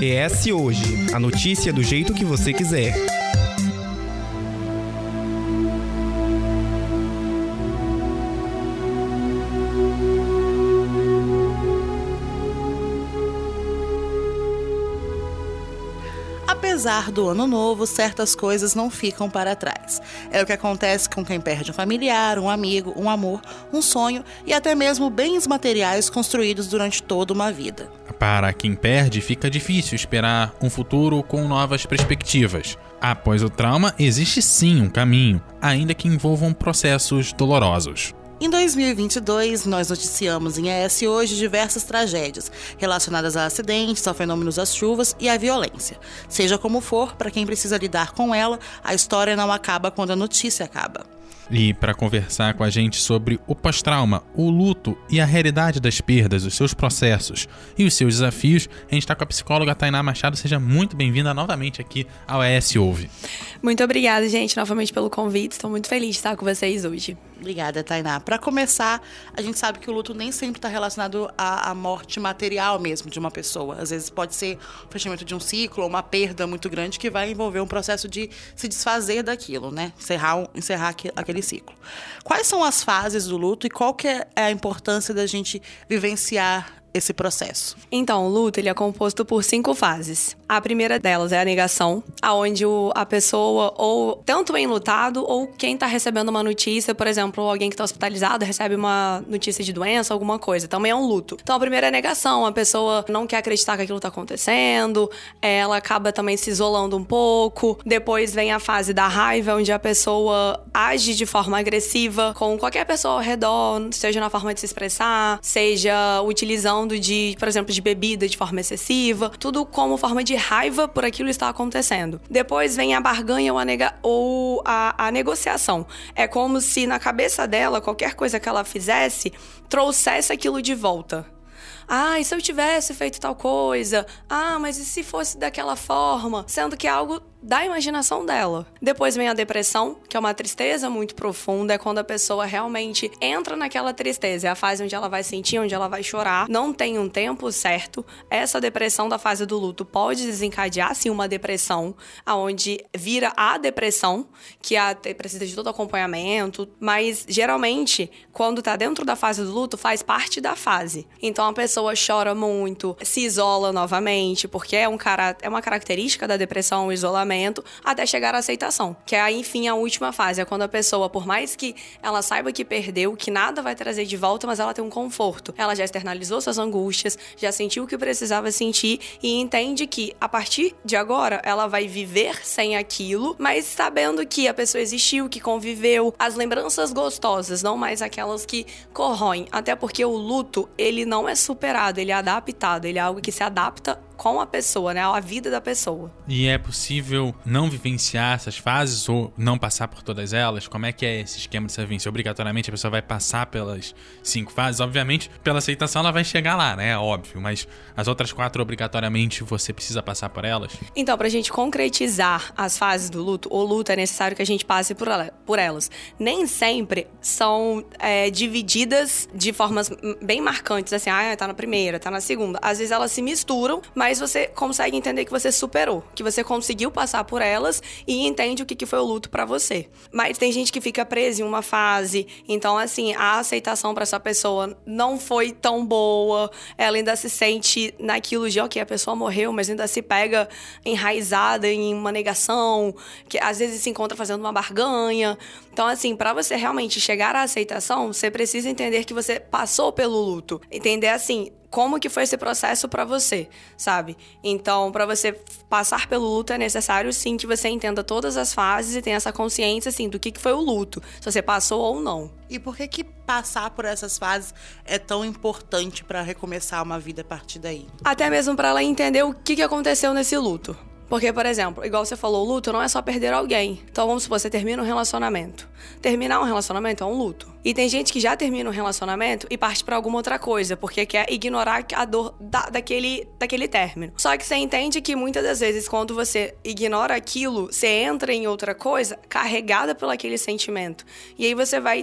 ES Hoje a notícia do jeito que você quiser. Apesar do ano novo, certas coisas não ficam para trás. É o que acontece com quem perde um familiar, um amigo, um amor, um sonho e até mesmo bens materiais construídos durante toda uma vida. Para quem perde, fica difícil esperar um futuro com novas perspectivas. Após o trauma, existe sim um caminho, ainda que envolvam processos dolorosos. Em 2022, nós noticiamos em ES Hoje diversas tragédias relacionadas a acidentes, a fenômenos das chuvas e à violência. Seja como for, para quem precisa lidar com ela, a história não acaba quando a notícia acaba. E para conversar com a gente sobre o pós-trauma, o luto e a realidade das perdas, os seus processos e os seus desafios, a gente está com a psicóloga Tainá Machado. Seja muito bem-vinda novamente aqui ao ES Ouve. Muito obrigada, gente, novamente pelo convite. Estou muito feliz de estar com vocês hoje. Obrigada, Tainá. Para começar, a gente sabe que o luto nem sempre está relacionado à, à, morte material mesmo de uma pessoa. Às vezes pode ser o fechamento de um ciclo ou uma perda muito grande que vai envolver um processo de se desfazer daquilo, né? Encerrar, encerrar aquele ciclo. Quais são as fases do luto e qual que é a importância da gente vivenciar esse processo? Então, o luto ele é composto por cinco fases. A primeira delas é a negação, aonde a pessoa ou tanto o enlutado ou quem está recebendo uma notícia, por exemplo, alguém que está hospitalizado recebe uma notícia de doença, alguma coisa, também é um luto. Então, a primeira é a negação, a pessoa não quer acreditar que aquilo está acontecendo, ela acaba também se isolando um pouco. Depois vem a fase da raiva, onde a pessoa age de forma agressiva com qualquer pessoa ao redor, seja na forma de se expressar, seja utilizando falando de, por exemplo, de bebida de forma excessiva, tudo como forma de raiva por aquilo está acontecendo. Depois vem a barganha ou a, nega, ou a, a negociação. É como se na cabeça dela, qualquer coisa que ela fizesse, trouxesse aquilo de volta. Ah, e se eu tivesse feito tal coisa? Ah, mas e se fosse daquela forma? Sendo que é algo da imaginação dela. Depois vem a depressão, que é uma tristeza muito profunda, é quando a pessoa realmente entra naquela tristeza, é a fase onde ela vai sentir, onde ela vai chorar, não tem um tempo certo. Essa depressão da fase do luto pode desencadear sim uma depressão, aonde vira a depressão, que é a, precisa de todo acompanhamento, mas geralmente quando tá dentro da fase do luto faz parte da fase. Então a pessoa chora muito, se isola novamente, porque é um cara, é uma característica da depressão o isolamento até chegar à aceitação, que é, enfim, a última fase. É quando a pessoa, por mais que ela saiba que perdeu, que nada vai trazer de volta, mas ela tem um conforto. Ela já externalizou suas angústias, já sentiu o que precisava sentir e entende que, a partir de agora, ela vai viver sem aquilo, mas sabendo que a pessoa existiu, que conviveu, as lembranças gostosas, não mais aquelas que corroem. Até porque o luto, ele não é superado, ele é adaptado, ele é algo que se adapta com a pessoa, né? A vida da pessoa. E é possível não vivenciar essas fases ou não passar por todas elas? Como é que é esse esquema de sobrevivência? Obrigatoriamente a pessoa vai passar pelas cinco fases? Obviamente, pela aceitação ela vai chegar lá, né? É óbvio. Mas as outras quatro, obrigatoriamente, você precisa passar por elas? Então, pra gente concretizar as fases do luto, o luto é necessário que a gente passe por, ela, por elas. Nem sempre são é, divididas de formas bem marcantes, assim, ah, tá na primeira, tá na segunda. Às vezes elas se misturam, mas mas você consegue entender que você superou, que você conseguiu passar por elas e entende o que, que foi o luto para você. Mas tem gente que fica presa em uma fase, então assim, a aceitação para essa pessoa não foi tão boa, ela ainda se sente naquilo de, ok, a pessoa morreu, mas ainda se pega enraizada em uma negação, que às vezes se encontra fazendo uma barganha. Então assim, para você realmente chegar à aceitação, você precisa entender que você passou pelo luto. Entender assim, como que foi esse processo para você, sabe? Então, para você passar pelo luto é necessário sim que você entenda todas as fases e tenha essa consciência assim do que, que foi o luto, se você passou ou não. E por que que passar por essas fases é tão importante para recomeçar uma vida a partir daí? Até mesmo para ela entender o que, que aconteceu nesse luto. Porque, por exemplo, igual você falou, o luto não é só perder alguém. Então, vamos supor, você termina um relacionamento. Terminar um relacionamento é um luto. E tem gente que já termina um relacionamento e parte para alguma outra coisa, porque quer ignorar a dor da, daquele, daquele término. Só que você entende que muitas das vezes, quando você ignora aquilo, você entra em outra coisa carregada pelo aquele sentimento. E aí você vai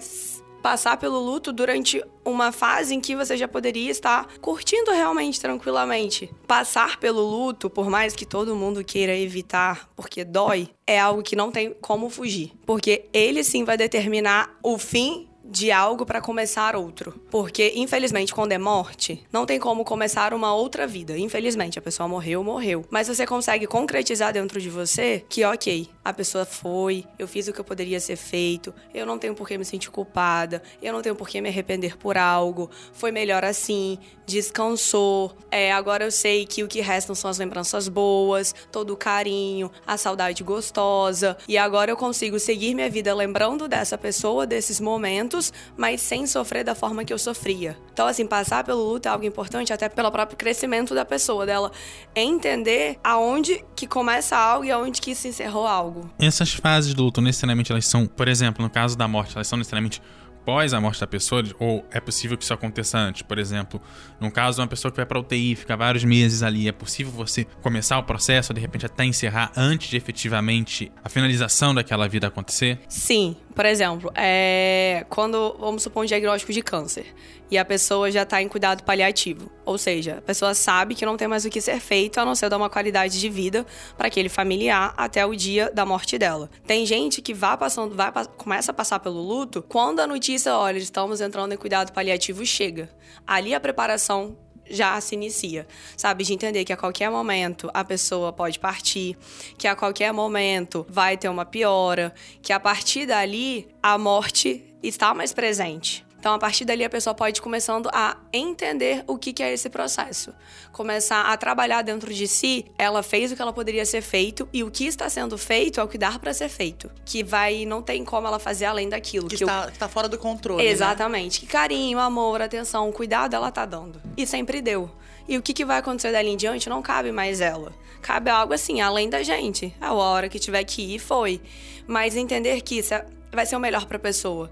passar pelo luto durante uma fase em que você já poderia estar curtindo realmente tranquilamente. Passar pelo luto, por mais que todo mundo queira evitar, porque dói, é algo que não tem como fugir, porque ele sim vai determinar o fim de algo para começar outro. Porque, infelizmente, quando é morte, não tem como começar uma outra vida. Infelizmente, a pessoa morreu, morreu. Mas você consegue concretizar dentro de você que, ok, a pessoa foi, eu fiz o que eu poderia ser feito, eu não tenho por que me sentir culpada, eu não tenho por que me arrepender por algo, foi melhor assim, descansou. É, agora eu sei que o que restam são as lembranças boas, todo o carinho, a saudade gostosa. E agora eu consigo seguir minha vida lembrando dessa pessoa, desses momentos, mas sem sofrer da forma que eu sofria. Então, assim, passar pelo luto é algo importante até pelo próprio crescimento da pessoa, dela entender aonde que começa algo e aonde que se encerrou algo. Essas fases do luto, necessariamente, elas são, por exemplo, no caso da morte, elas são necessariamente após a morte da pessoa, ou é possível que isso aconteça antes? Por exemplo, no caso de uma pessoa que vai para UTI, fica vários meses ali, é possível você começar o processo, ou de repente até encerrar antes de efetivamente a finalização daquela vida acontecer? Sim, por exemplo, é quando vamos supor um diagnóstico de câncer e a pessoa já está em cuidado paliativo, ou seja, a pessoa sabe que não tem mais o que ser feito a não ser dar uma qualidade de vida para aquele familiar até o dia da morte dela. Tem gente que vai passando, vai começa a passar pelo luto quando a notícia, olha, estamos entrando em cuidado paliativo, chega. Ali a preparação já se inicia, sabe? De entender que a qualquer momento a pessoa pode partir, que a qualquer momento vai ter uma piora, que a partir dali a morte está mais presente. Então, a partir dali, a pessoa pode ir começando a entender o que, é esse processo. Começar a trabalhar dentro de si, ela fez o que ela poderia ser feito e o que está sendo feito é o que dá para ser feito. Que vai, não tem como ela fazer além daquilo. Que, que está, eu... tá fora do controle. Né? Exatamente. Né? Que carinho, amor, atenção, cuidado ela tá dando. E sempre deu. E o que, que vai acontecer dali em diante não cabe mais ela. Cabe algo assim, além da gente. A hora que tiver que ir, foi. Mas entender que isso é, vai ser o melhor para a pessoa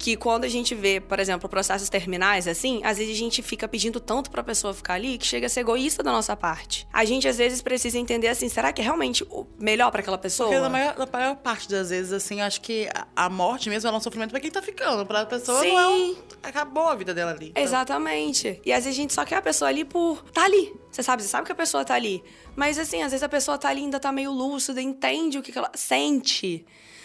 que quando a gente vê, por exemplo, processos terminais assim, às vezes a gente fica pedindo tanto para a pessoa ficar ali que chega a ser egoísta da nossa parte. A gente às vezes precisa entender assim, será que é realmente o melhor para aquela pessoa? Porque na maior, na maior, parte das vezes assim, acho que a morte mesmo é um sofrimento para quem tá ficando, para a pessoa Sim. não é um... acabou a vida dela ali. Então. Exatamente. E às vezes a gente só quer a pessoa ali por tá ali. Você sabe, você sabe que a pessoa tá ali. Mas assim, às vezes a pessoa tá ali ainda tá meio lúcida, entende o que, que ela sente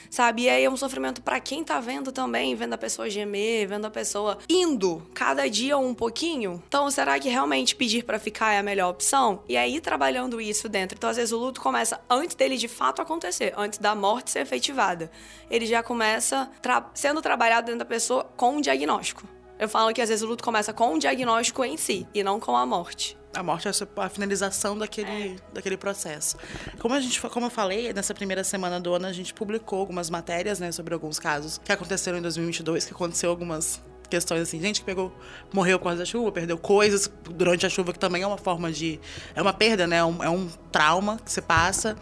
sabe? E aí é um sofrimento para quem tá vendo também, vendo a pessoa gemer, vendo a pessoa indo cada dia um pouquinho. Então, será que realmente pedir para ficar é a melhor opção? E aí trabalhando isso dentro. Então, às vezes o luto começa antes dele de fato acontecer, antes da morte ser efetivada. Ele já começa tra sendo trabalhado dentro da pessoa com um diagnóstico. Eu falo que às vezes o luto começa com um diagnóstico em si e não com a morte. A morte é a finalização daquele, é. daquele processo. Como, a gente, como eu falei, nessa primeira semana do ano, a gente publicou algumas matérias né, sobre alguns casos que aconteceram em 2022, que aconteceu algumas questões assim, gente que pegou, morreu por causa da chuva, perdeu coisas durante a chuva, que também é uma forma de. É uma perda, né? É um, é um trauma que você passa.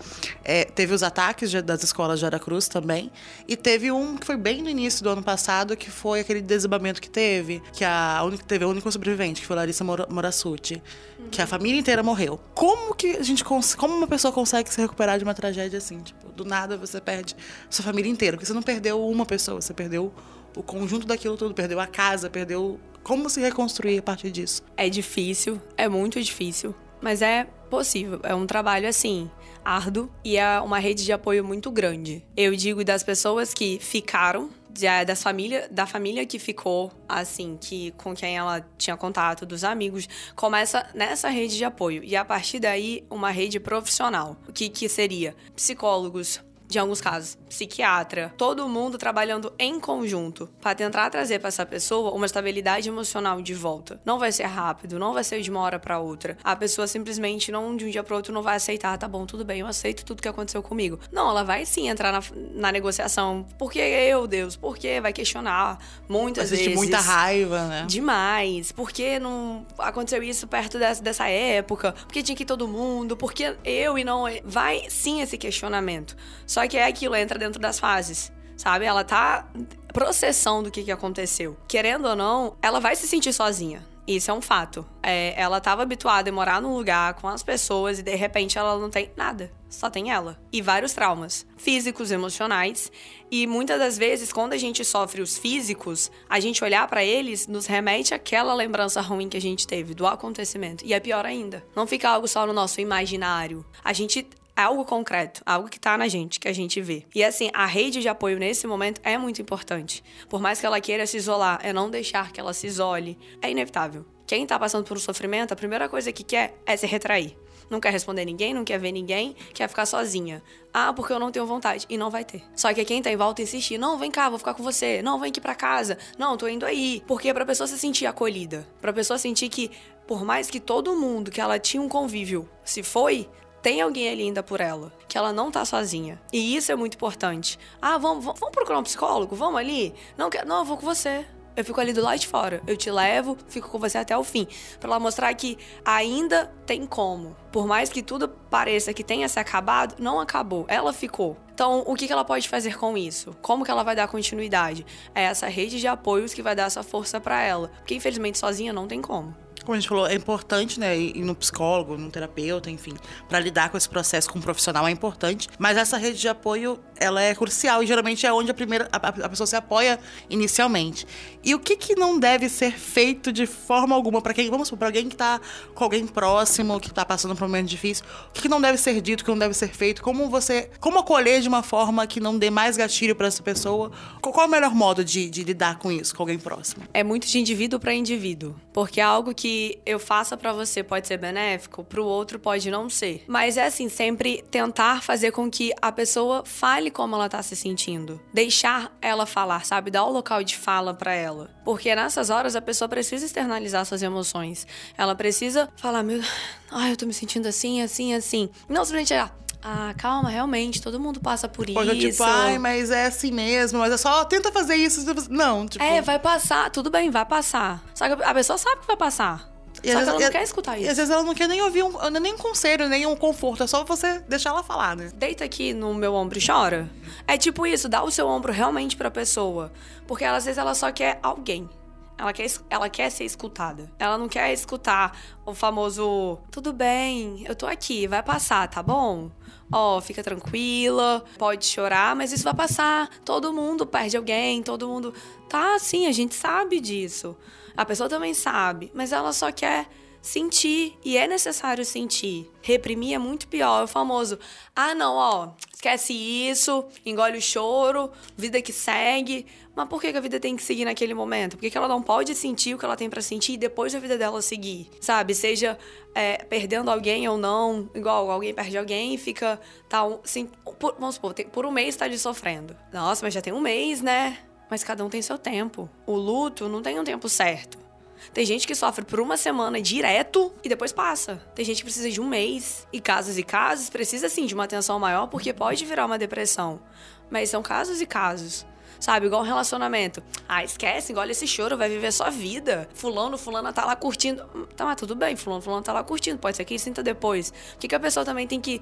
É, teve os ataques de, das escolas de Aracruz também. E teve um que foi bem no início do ano passado, que foi aquele desabamento que teve, que a teve a única sobrevivente, que foi Larissa Morassuti. Que a família inteira morreu. Como que a gente como uma pessoa consegue se recuperar de uma tragédia assim? Tipo, do nada você perde sua família inteira. Porque você não perdeu uma pessoa, você perdeu o conjunto daquilo tudo, perdeu a casa, perdeu. Como se reconstruir a partir disso? É difícil, é muito difícil, mas é possível. É um trabalho assim, árduo e é uma rede de apoio muito grande. Eu digo das pessoas que ficaram das família, da família que ficou, assim, que com quem ela tinha contato, dos amigos, começa nessa rede de apoio. E a partir daí, uma rede profissional. O que, que seria? Psicólogos, de alguns casos, psiquiatra, todo mundo trabalhando em conjunto para tentar trazer para essa pessoa uma estabilidade emocional de volta. Não vai ser rápido, não vai ser de uma hora para outra. A pessoa simplesmente não de um dia para outro não vai aceitar, tá bom, tudo bem, eu aceito tudo que aconteceu comigo. Não, ela vai sim entrar na, na negociação. Por que eu, Deus? Por que? Vai questionar muitas Existe vezes. muita raiva, né? Demais. Por que não aconteceu isso perto dessa, dessa época? Por que tinha que ir todo mundo? Por que eu e não. Vai sim esse questionamento. Só que é aquilo, entra dentro das fases, sabe? Ela tá processando o que, que aconteceu. Querendo ou não, ela vai se sentir sozinha. Isso é um fato. É, ela estava habituada a morar num lugar com as pessoas e de repente ela não tem nada. Só tem ela. E vários traumas físicos, emocionais. E muitas das vezes, quando a gente sofre os físicos, a gente olhar para eles nos remete àquela lembrança ruim que a gente teve do acontecimento. E é pior ainda. Não fica algo só no nosso imaginário. A gente algo concreto, algo que tá na gente, que a gente vê. E assim, a rede de apoio nesse momento é muito importante. Por mais que ela queira se isolar, é não deixar que ela se isole. É inevitável. Quem tá passando por um sofrimento, a primeira coisa que quer é se retrair. Não quer responder ninguém, não quer ver ninguém, quer ficar sozinha. Ah, porque eu não tenho vontade. E não vai ter. Só que quem tá em volta insistir, não, vem cá, vou ficar com você. Não, vem aqui pra casa. Não, tô indo aí. Porque é pra pessoa se sentir acolhida. Pra pessoa sentir que, por mais que todo mundo que ela tinha um convívio se foi, tem alguém ali ainda por ela, que ela não tá sozinha. E isso é muito importante. Ah, vamos, vamos, vamos procurar um psicólogo? Vamos ali? Não, não, eu vou com você. Eu fico ali do lado de fora. Eu te levo, fico com você até o fim. para ela mostrar que ainda tem como. Por mais que tudo pareça que tenha se acabado, não acabou. Ela ficou. Então, o que ela pode fazer com isso? Como que ela vai dar continuidade? É essa rede de apoios que vai dar essa força para ela. Porque, infelizmente, sozinha não tem como como a gente falou, é importante, né, ir no psicólogo, no terapeuta, enfim, para lidar com esse processo com um profissional é importante. Mas essa rede de apoio, ela é crucial e geralmente é onde a primeira a, a pessoa se apoia inicialmente. E o que, que não deve ser feito de forma alguma para quem, vamos para alguém que está com alguém próximo, que está passando por um momento difícil, o que, que não deve ser dito, o que não deve ser feito, como você, como acolher de uma forma que não dê mais gatilho para essa pessoa? Qual é o melhor modo de, de lidar com isso, com alguém próximo? É muito de indivíduo para indivíduo, porque é algo que eu faça para você pode ser benéfico, para o outro pode não ser. Mas é assim, sempre tentar fazer com que a pessoa fale como ela tá se sentindo. Deixar ela falar, sabe? Dar o local de fala para ela. Porque nessas horas a pessoa precisa externalizar suas emoções. Ela precisa falar, meu, ai, eu tô me sentindo assim, assim, assim. Não simplesmente, ah, ah, calma, realmente, todo mundo passa por Pode, isso. Tipo, ai, mas é assim mesmo, mas é só tenta fazer isso. Não, tipo. É, vai passar, tudo bem, vai passar. Só que a pessoa sabe que vai passar. E Só que ela não quer escutar isso. E às vezes ela não quer nem ouvir um, nem um conselho, nem um conforto. É só você deixar ela falar, né? Deita aqui no meu ombro e chora. É tipo isso, dá o seu ombro realmente pra pessoa. Porque ela, às vezes ela só quer alguém. Ela quer, ela quer ser escutada. Ela não quer escutar o famoso tudo bem, eu tô aqui, vai passar, tá bom? Ó, oh, fica tranquila, pode chorar, mas isso vai passar. Todo mundo perde alguém, todo mundo. Tá, sim, a gente sabe disso. A pessoa também sabe, mas ela só quer sentir e é necessário sentir. Reprimir é muito pior, é o famoso: "Ah, não, ó, esquece isso, engole o choro, vida que segue". Mas por que a vida tem que seguir naquele momento? Por que ela não pode sentir o que ela tem para sentir e depois a vida dela seguir? Sabe? Seja é, perdendo alguém ou não, igual alguém perde alguém e fica. Tá, assim, por, vamos supor, tem, por um mês tá ali sofrendo. Nossa, mas já tem um mês, né? mas cada um tem seu tempo. O luto não tem um tempo certo. Tem gente que sofre por uma semana direto e depois passa. Tem gente que precisa de um mês. E casos e casos precisa sim de uma atenção maior porque pode virar uma depressão. Mas são casos e casos. Sabe, igual um relacionamento. Ah, esquece, engole esse choro, vai viver sua vida. Fulano, fulana tá lá curtindo. Tá, mas tudo bem, fulano, fulano tá lá curtindo. Pode ser que sinta depois. O que, que a pessoa também tem que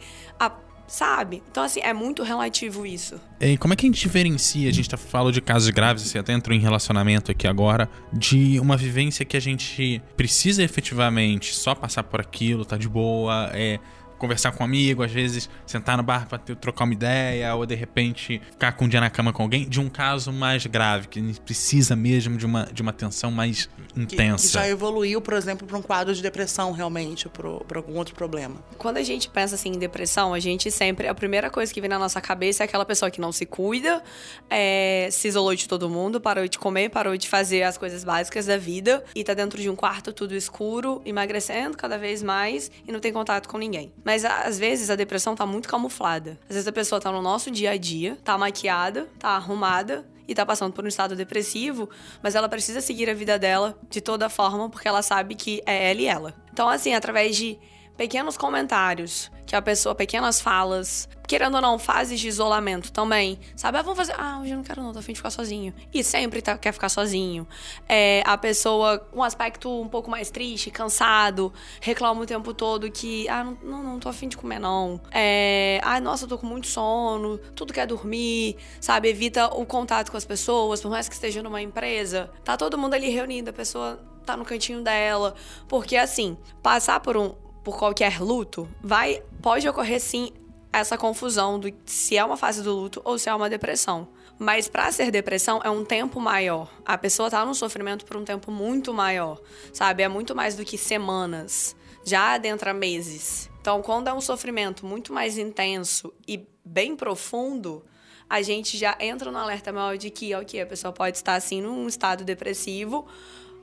sabe? Então, assim, é muito relativo isso. E como é que a gente diferencia? A gente tá falando de casos graves, assim, até entrou em relacionamento aqui agora, de uma vivência que a gente precisa efetivamente só passar por aquilo, tá de boa, é conversar com um amigo, às vezes sentar no bar para trocar uma ideia, ou de repente ficar com um dia na cama com alguém, de um caso mais grave, que precisa mesmo de uma, de uma atenção mais intensa. Que, que já evoluiu, por exemplo, para um quadro de depressão realmente, para algum outro problema. Quando a gente pensa assim em depressão, a gente sempre. A primeira coisa que vem na nossa cabeça é aquela pessoa que não se cuida, é, se isolou de todo mundo, parou de comer, parou de fazer as coisas básicas da vida e tá dentro de um quarto tudo escuro, emagrecendo cada vez mais e não tem contato com ninguém. Mas mas às vezes a depressão tá muito camuflada. Às vezes a pessoa tá no nosso dia a dia, tá maquiada, tá arrumada e tá passando por um estado depressivo, mas ela precisa seguir a vida dela de toda forma porque ela sabe que é ela e ela. Então, assim, através de pequenos comentários que a pessoa, pequenas falas, querendo ou não, fases de isolamento também. Sabe? Ah, vamos fazer. Ah, hoje eu não quero não, tô afim de ficar sozinho. E sempre tá, quer ficar sozinho. É, a pessoa, um aspecto um pouco mais triste, cansado, reclama o tempo todo que, ah, não, não, não tô afim de comer não. É, ah, nossa, tô com muito sono, tudo quer dormir, sabe? Evita o contato com as pessoas, por mais que esteja numa empresa. Tá todo mundo ali reunido, a pessoa tá no cantinho dela. Porque assim, passar por um por qualquer luto, vai pode ocorrer sim essa confusão do se é uma fase do luto ou se é uma depressão. Mas para ser depressão é um tempo maior. A pessoa tá no sofrimento por um tempo muito maior, sabe? É muito mais do que semanas. Já adentra meses. Então, quando é um sofrimento muito mais intenso e bem profundo, a gente já entra no alerta maior de que, ok, a pessoa pode estar assim num estado depressivo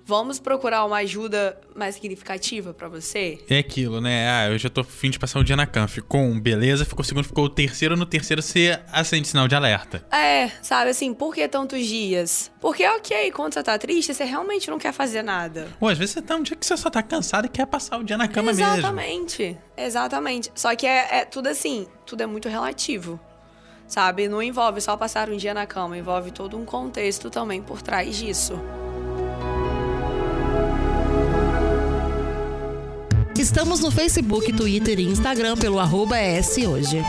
Vamos procurar uma ajuda mais significativa para você? É aquilo, né? Ah, eu já tô fim de passar o dia na cama. Ficou um, beleza, ficou segundo, ficou o terceiro. No terceiro você acende sinal de alerta. É, sabe assim, por que tantos dias? Porque, ok, quando você tá triste, você realmente não quer fazer nada. Ou às vezes você tá um dia que você só tá cansado e quer passar o dia na cama exatamente, mesmo. Exatamente, exatamente. Só que é, é tudo assim, tudo é muito relativo sabe? Não envolve só passar um dia na cama, envolve todo um contexto também por trás disso. Estamos no Facebook, Twitter e Instagram pelo arroba hoje.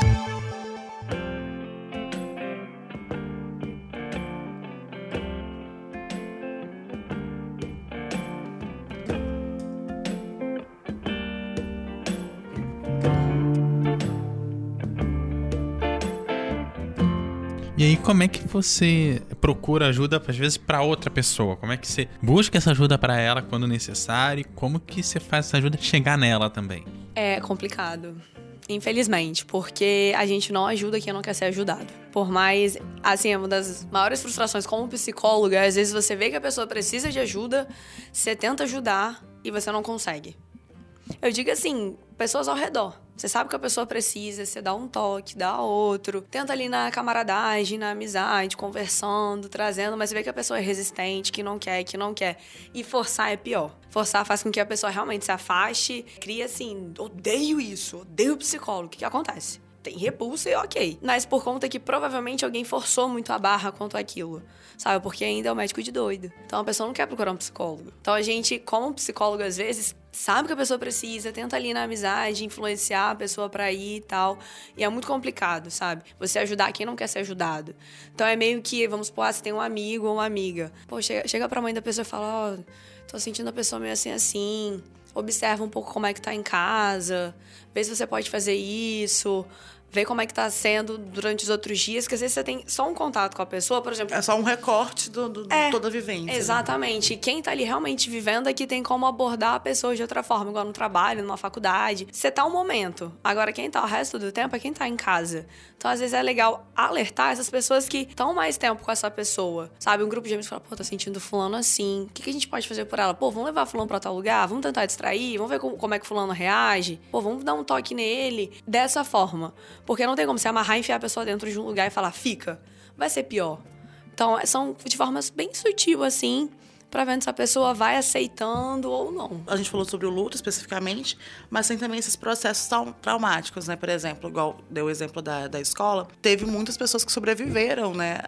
Aí, como é que você procura ajuda, às vezes, para outra pessoa? Como é que você busca essa ajuda para ela quando necessário? Como que você faz essa ajuda chegar nela também? É complicado. Infelizmente, porque a gente não ajuda quem não quer ser ajudado. Por mais, assim, é uma das maiores frustrações como psicóloga, às vezes você vê que a pessoa precisa de ajuda, você tenta ajudar e você não consegue. Eu digo assim, pessoas ao redor. Você sabe que a pessoa precisa, você dá um toque, dá outro. Tenta ali na camaradagem, na amizade, conversando, trazendo, mas você vê que a pessoa é resistente, que não quer, que não quer. E forçar é pior. Forçar faz com que a pessoa realmente se afaste, cria assim, odeio isso, odeio psicólogo. O que, que acontece? tem repulsa e ok. Mas por conta que provavelmente alguém forçou muito a barra quanto aquilo, sabe? Porque ainda é o médico de doido. Então a pessoa não quer procurar um psicólogo. Então a gente, como psicólogo, às vezes, sabe que a pessoa precisa, tenta ali na amizade influenciar a pessoa para ir e tal. E é muito complicado, sabe? Você ajudar quem não quer ser ajudado. Então é meio que, vamos supor, ah, você tem um amigo ou uma amiga. Pô, chega, chega pra mãe da pessoa e fala: Ó, oh, tô sentindo a pessoa meio assim, assim observa um pouco como é que tá em casa, vê se você pode fazer isso, ver como é que tá sendo durante os outros dias, que às vezes você tem só um contato com a pessoa, por exemplo. É só um recorte do, do é, toda a vivência. Né? Exatamente. Né? E quem tá ali realmente vivendo aqui tem como abordar a pessoa de outra forma, igual no trabalho, numa faculdade. Você tá um momento. Agora, quem tá o resto do tempo é quem tá em casa. Então, às vezes, é legal alertar essas pessoas que estão mais tempo com essa pessoa. Sabe? Um grupo de amigos fala, pô, tô sentindo fulano assim. O que, que a gente pode fazer por ela? Pô, vamos levar fulano pra tal lugar? Vamos tentar distrair? Vamos ver como, como é que fulano reage? Pô, vamos dar um toque nele. Dessa forma. Porque não tem como se amarrar e enfiar a pessoa dentro de um lugar e falar, fica. Vai ser pior. Então, são de formas bem sutil, assim, para ver se a pessoa vai aceitando ou não. A gente falou sobre o luto especificamente, mas tem também esses processos traumáticos, né? Por exemplo, igual deu o exemplo da, da escola, teve muitas pessoas que sobreviveram, né?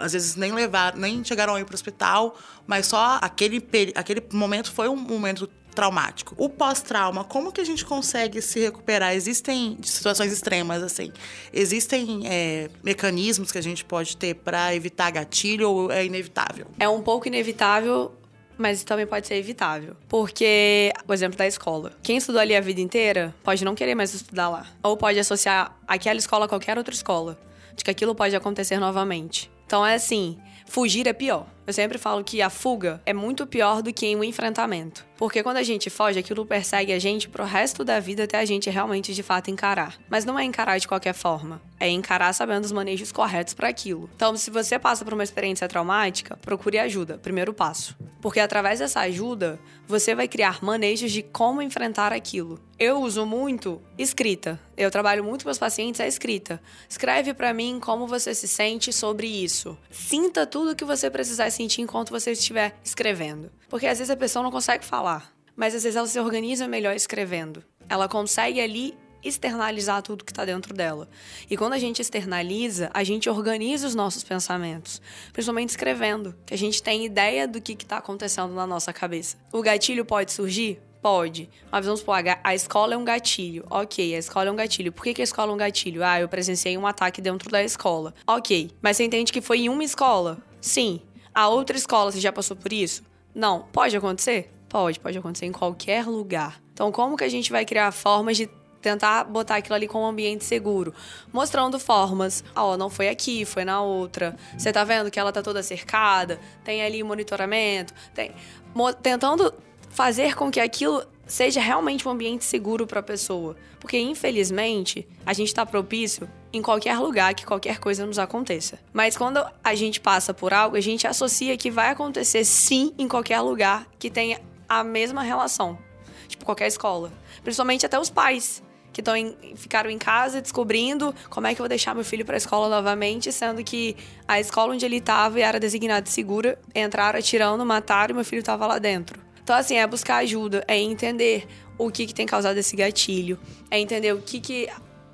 Às vezes nem levaram, nem chegaram a ir para o hospital, mas só aquele, aquele momento foi um momento traumático. O pós-trauma, como que a gente consegue se recuperar? Existem situações extremas, assim. Existem é, mecanismos que a gente pode ter para evitar gatilho ou é inevitável? É um pouco inevitável mas também pode ser evitável. Porque, por exemplo, da escola. Quem estudou ali a vida inteira pode não querer mais estudar lá. Ou pode associar aquela escola a qualquer outra escola. De que aquilo pode acontecer novamente. Então é assim, fugir é pior. Eu sempre falo que a fuga é muito pior do que o um enfrentamento. Porque quando a gente foge, aquilo persegue a gente pro resto da vida até a gente realmente de fato encarar. Mas não é encarar de qualquer forma. É encarar sabendo os manejos corretos para aquilo. Então, se você passa por uma experiência traumática, procure ajuda. Primeiro passo. Porque através dessa ajuda, você vai criar manejos de como enfrentar aquilo. Eu uso muito escrita. Eu trabalho muito com meus pacientes a escrita. Escreve para mim como você se sente sobre isso. Sinta tudo o que você precisar sentir enquanto você estiver escrevendo. Porque às vezes a pessoa não consegue falar, mas às vezes ela se organiza melhor escrevendo. Ela consegue ali externalizar tudo que está dentro dela. E quando a gente externaliza, a gente organiza os nossos pensamentos, principalmente escrevendo, que a gente tem ideia do que está acontecendo na nossa cabeça. O gatilho pode surgir? Pode. Mas vamos supor, a escola é um gatilho. Ok, a escola é um gatilho. Por que, que a escola é um gatilho? Ah, eu presenciei um ataque dentro da escola. Ok. Mas você entende que foi em uma escola? Sim. A outra escola, você já passou por isso? Não. Pode acontecer? Pode, pode acontecer em qualquer lugar. Então, como que a gente vai criar formas de tentar botar aquilo ali como um ambiente seguro, mostrando formas. Ó, oh, não foi aqui, foi na outra. Você tá vendo que ela tá toda cercada, tem ali monitoramento, tem. Tentando fazer com que aquilo seja realmente um ambiente seguro para a pessoa, porque infelizmente a gente está propício em qualquer lugar que qualquer coisa nos aconteça. Mas quando a gente passa por algo, a gente associa que vai acontecer sim em qualquer lugar que tenha a mesma relação, tipo qualquer escola, principalmente até os pais que estão ficaram em casa descobrindo como é que eu vou deixar meu filho para a escola novamente, sendo que a escola onde ele estava era designada segura, entraram atirando, mataram e meu filho estava lá dentro. Então, assim, é buscar ajuda, é entender o que, que tem causado esse gatilho, é entender o que, que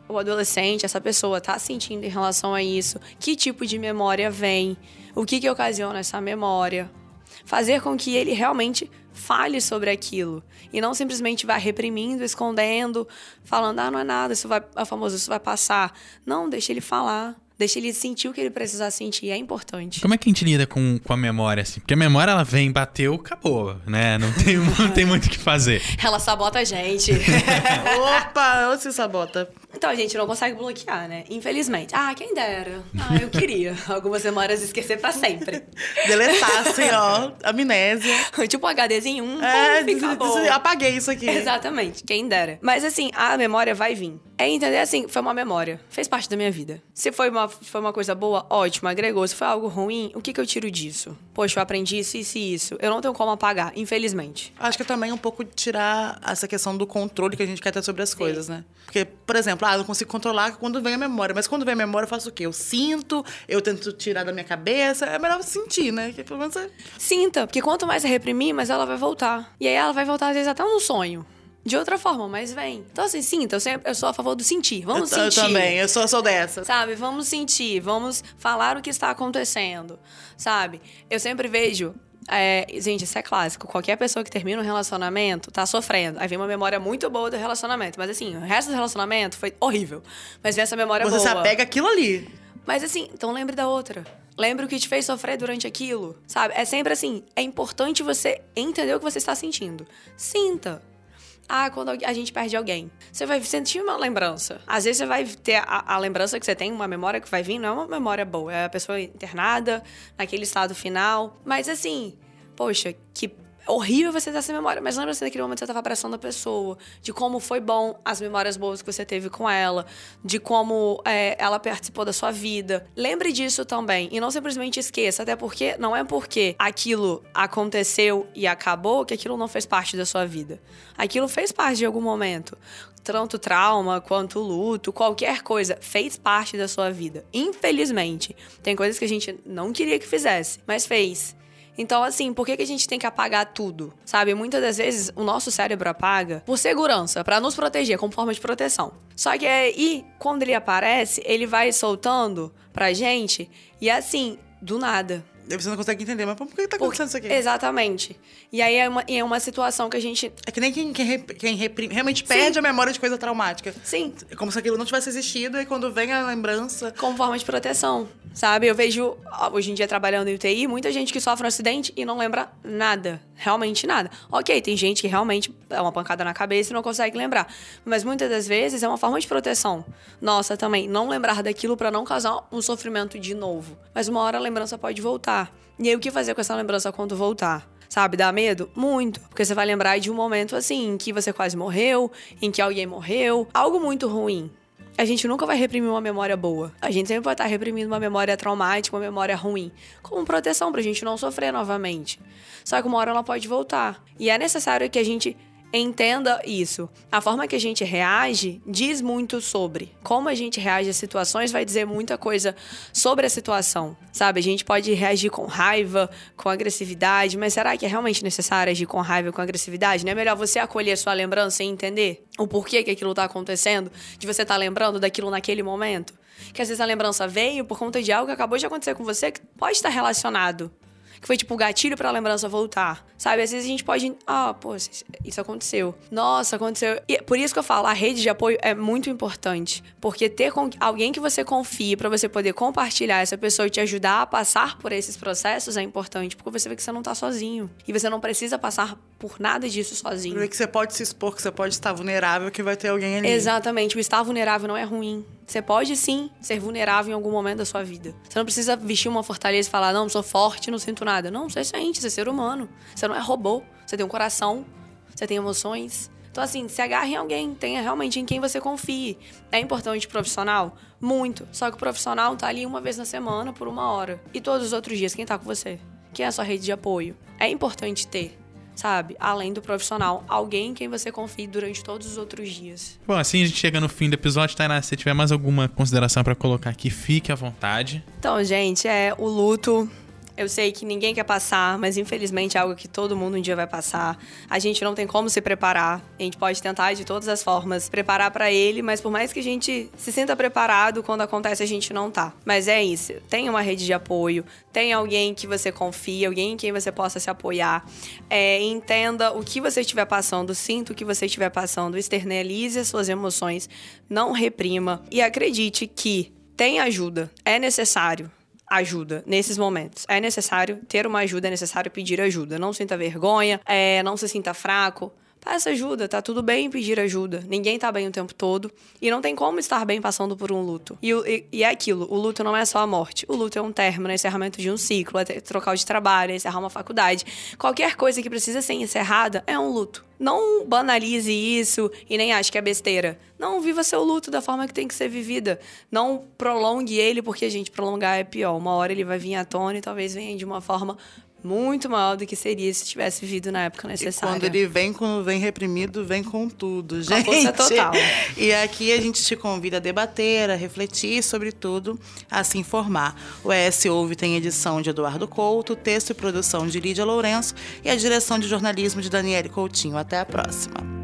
o adolescente, essa pessoa, está sentindo em relação a isso, que tipo de memória vem, o que, que ocasiona essa memória. Fazer com que ele realmente fale sobre aquilo e não simplesmente vá reprimindo, escondendo, falando, ah, não é nada, isso vai, é famoso, isso vai passar. Não, deixa ele falar. Deixa ele sentir o que ele precisar sentir, é importante. Como é que a gente lida com, com a memória, assim? Porque a memória, ela vem, bateu, acabou, né? Não tem, não tem muito o que fazer. Ela sabota a gente. Opa, ou se sabota. Então a gente não consegue bloquear, né? Infelizmente. Ah, quem dera. Ah, eu queria. Algumas memórias esquecer para sempre. Deletar, assim, ó. Amnésia. tipo um HDzinho, um, é, pum, apaguei isso aqui. Exatamente. Quem dera. Mas assim, a memória vai vir. É entender assim, foi uma memória. Fez parte da minha vida. Se foi uma, foi uma coisa boa, ótimo, agregou. Se foi algo ruim, o que, que eu tiro disso? Poxa, eu aprendi isso, isso e isso. Eu não tenho como apagar, infelizmente. Acho que também um pouco tirar essa questão do controle que a gente quer ter sobre as Sim. coisas, né? Porque, por exemplo, ah, eu não consigo controlar quando vem a memória. Mas quando vem a memória, eu faço o quê? Eu sinto, eu tento tirar da minha cabeça. É melhor sentir, né? Que pelo menos é... Sinta, porque quanto mais reprimir, mais ela vai voltar. E aí ela vai voltar, às vezes, até no sonho de outra forma, mas vem. Então, assim, sinta, eu, sempre, eu sou a favor do sentir. Vamos eu, sentir. Eu também, eu sou, sou dessa. Sabe? Vamos sentir, vamos falar o que está acontecendo, sabe? Eu sempre vejo. É, gente, isso é clássico. Qualquer pessoa que termina um relacionamento tá sofrendo. Aí vem uma memória muito boa do relacionamento. Mas assim, o resto do relacionamento foi horrível. Mas vem essa memória Você boa. Você se apega aquilo ali. Mas assim, então lembre da outra. Lembre o que te fez sofrer durante aquilo, sabe? É sempre assim, é importante você entender o que você está sentindo. Sinta. Ah, quando a gente perde alguém. Você vai sentir uma lembrança. Às vezes você vai ter a, a, lembrança que você tem, uma memória que vai vir, não é uma memória boa. É a pessoa internada, naquele estado final. Mas assim, poxa, que horrível você ter essa memória, mas lembra você daquele momento que você estava abraçando a pessoa, de como foi bom as memórias boas que você teve com ela, de como é, ela participou da sua vida. Lembre disso também e não simplesmente esqueça, até porque não é porque aquilo aconteceu e acabou que aquilo não fez parte da sua vida. Aquilo fez parte de algum momento. Tanto trauma quanto luto, qualquer coisa fez parte da sua vida. Infelizmente, tem coisas que a gente não queria que fizesse, mas fez. Então, assim, por que, que a gente tem que apagar tudo? Sabe? Muitas das vezes o nosso cérebro apaga por segurança, para nos proteger, como forma de proteção. Só que aí, quando ele aparece, ele vai soltando pra gente e assim, do nada. Você não consegue entender, mas por que tá acontecendo isso aqui? Exatamente. E aí é uma, é uma situação que a gente. É que nem quem, quem, quem reprime, realmente perde Sim. a memória de coisa traumática. Sim. É como se aquilo não tivesse existido e quando vem a lembrança. Como forma de proteção. Sabe? Eu vejo, hoje em dia, trabalhando em UTI, muita gente que sofre um acidente e não lembra nada. Realmente nada. Ok, tem gente que realmente é uma pancada na cabeça e não consegue lembrar. Mas muitas das vezes é uma forma de proteção. Nossa, também, não lembrar daquilo para não causar um sofrimento de novo. Mas uma hora a lembrança pode voltar. E aí, o que fazer com essa lembrança quando voltar? Sabe, dá medo? Muito. Porque você vai lembrar de um momento assim, em que você quase morreu, em que alguém morreu. Algo muito ruim a gente nunca vai reprimir uma memória boa. A gente sempre vai estar reprimindo uma memória traumática, uma memória ruim, como proteção pra gente não sofrer novamente. Só que uma hora ela pode voltar. E é necessário que a gente Entenda isso. A forma que a gente reage diz muito sobre. Como a gente reage às situações vai dizer muita coisa sobre a situação. Sabe? A gente pode reagir com raiva, com agressividade, mas será que é realmente necessário agir com raiva, com agressividade? Não é melhor você acolher a sua lembrança e entender o porquê que aquilo está acontecendo, de você estar tá lembrando daquilo naquele momento? Que às vezes a lembrança veio por conta de algo que acabou de acontecer com você que pode estar relacionado que foi tipo o gatilho para a lembrança voltar. Sabe? Às vezes a gente pode, ah, pô, isso aconteceu. Nossa, aconteceu. E por isso que eu falo, a rede de apoio é muito importante, porque ter alguém que você confie para você poder compartilhar essa pessoa e te ajudar a passar por esses processos é importante, porque você vê que você não tá sozinho e você não precisa passar por nada disso sozinho. Porque você pode se expor, que você pode estar vulnerável, que vai ter alguém ali. Exatamente. O estar vulnerável não é ruim. Você pode sim ser vulnerável em algum momento da sua vida. Você não precisa vestir uma fortaleza e falar, não, sou forte, não sinto nada. Não, você sente, você é ser humano. Você não é robô. Você tem um coração, você tem emoções. Então, assim, se agarre em alguém, tenha realmente em quem você confie. É importante profissional? Muito. Só que o profissional tá ali uma vez na semana, por uma hora. E todos os outros dias, quem tá com você? Quem é a sua rede de apoio? É importante ter sabe? Além do profissional, alguém em quem você confie durante todos os outros dias. Bom, assim a gente chega no fim do episódio, Tainá. Se tiver mais alguma consideração para colocar aqui, fique à vontade. Então, gente, é o luto eu sei que ninguém quer passar, mas infelizmente é algo que todo mundo um dia vai passar. A gente não tem como se preparar. A gente pode tentar de todas as formas preparar para ele, mas por mais que a gente se sinta preparado, quando acontece a gente não tá. Mas é isso. Tem uma rede de apoio, tem alguém que você confia, alguém em quem você possa se apoiar. É, entenda o que você estiver passando, sinta o que você estiver passando, externalize as suas emoções, não reprima e acredite que tem ajuda, é necessário ajuda nesses momentos. É necessário ter uma ajuda, é necessário pedir ajuda. Não sinta vergonha, é, não se sinta fraco. Peça ajuda, tá tudo bem pedir ajuda. Ninguém tá bem o tempo todo. E não tem como estar bem passando por um luto. E, e, e é aquilo: o luto não é só a morte. O luto é um término, é encerramento de um ciclo, é trocar de trabalho, é encerrar uma faculdade. Qualquer coisa que precisa ser encerrada é um luto. Não banalize isso e nem ache que é besteira. Não viva seu luto da forma que tem que ser vivida. Não prolongue ele, porque, gente, prolongar é pior. Uma hora ele vai vir à tona e talvez venha de uma forma muito maior do que seria se tivesse vivido na época necessária. E quando ele vem, quando vem reprimido, vem com tudo, gente. Com força total. E aqui a gente te convida a debater, a refletir sobre tudo, a se informar. O ES Ouve tem edição de Eduardo Couto, texto e produção de Lídia Lourenço e a direção de jornalismo de Daniele Coutinho. Até a próxima.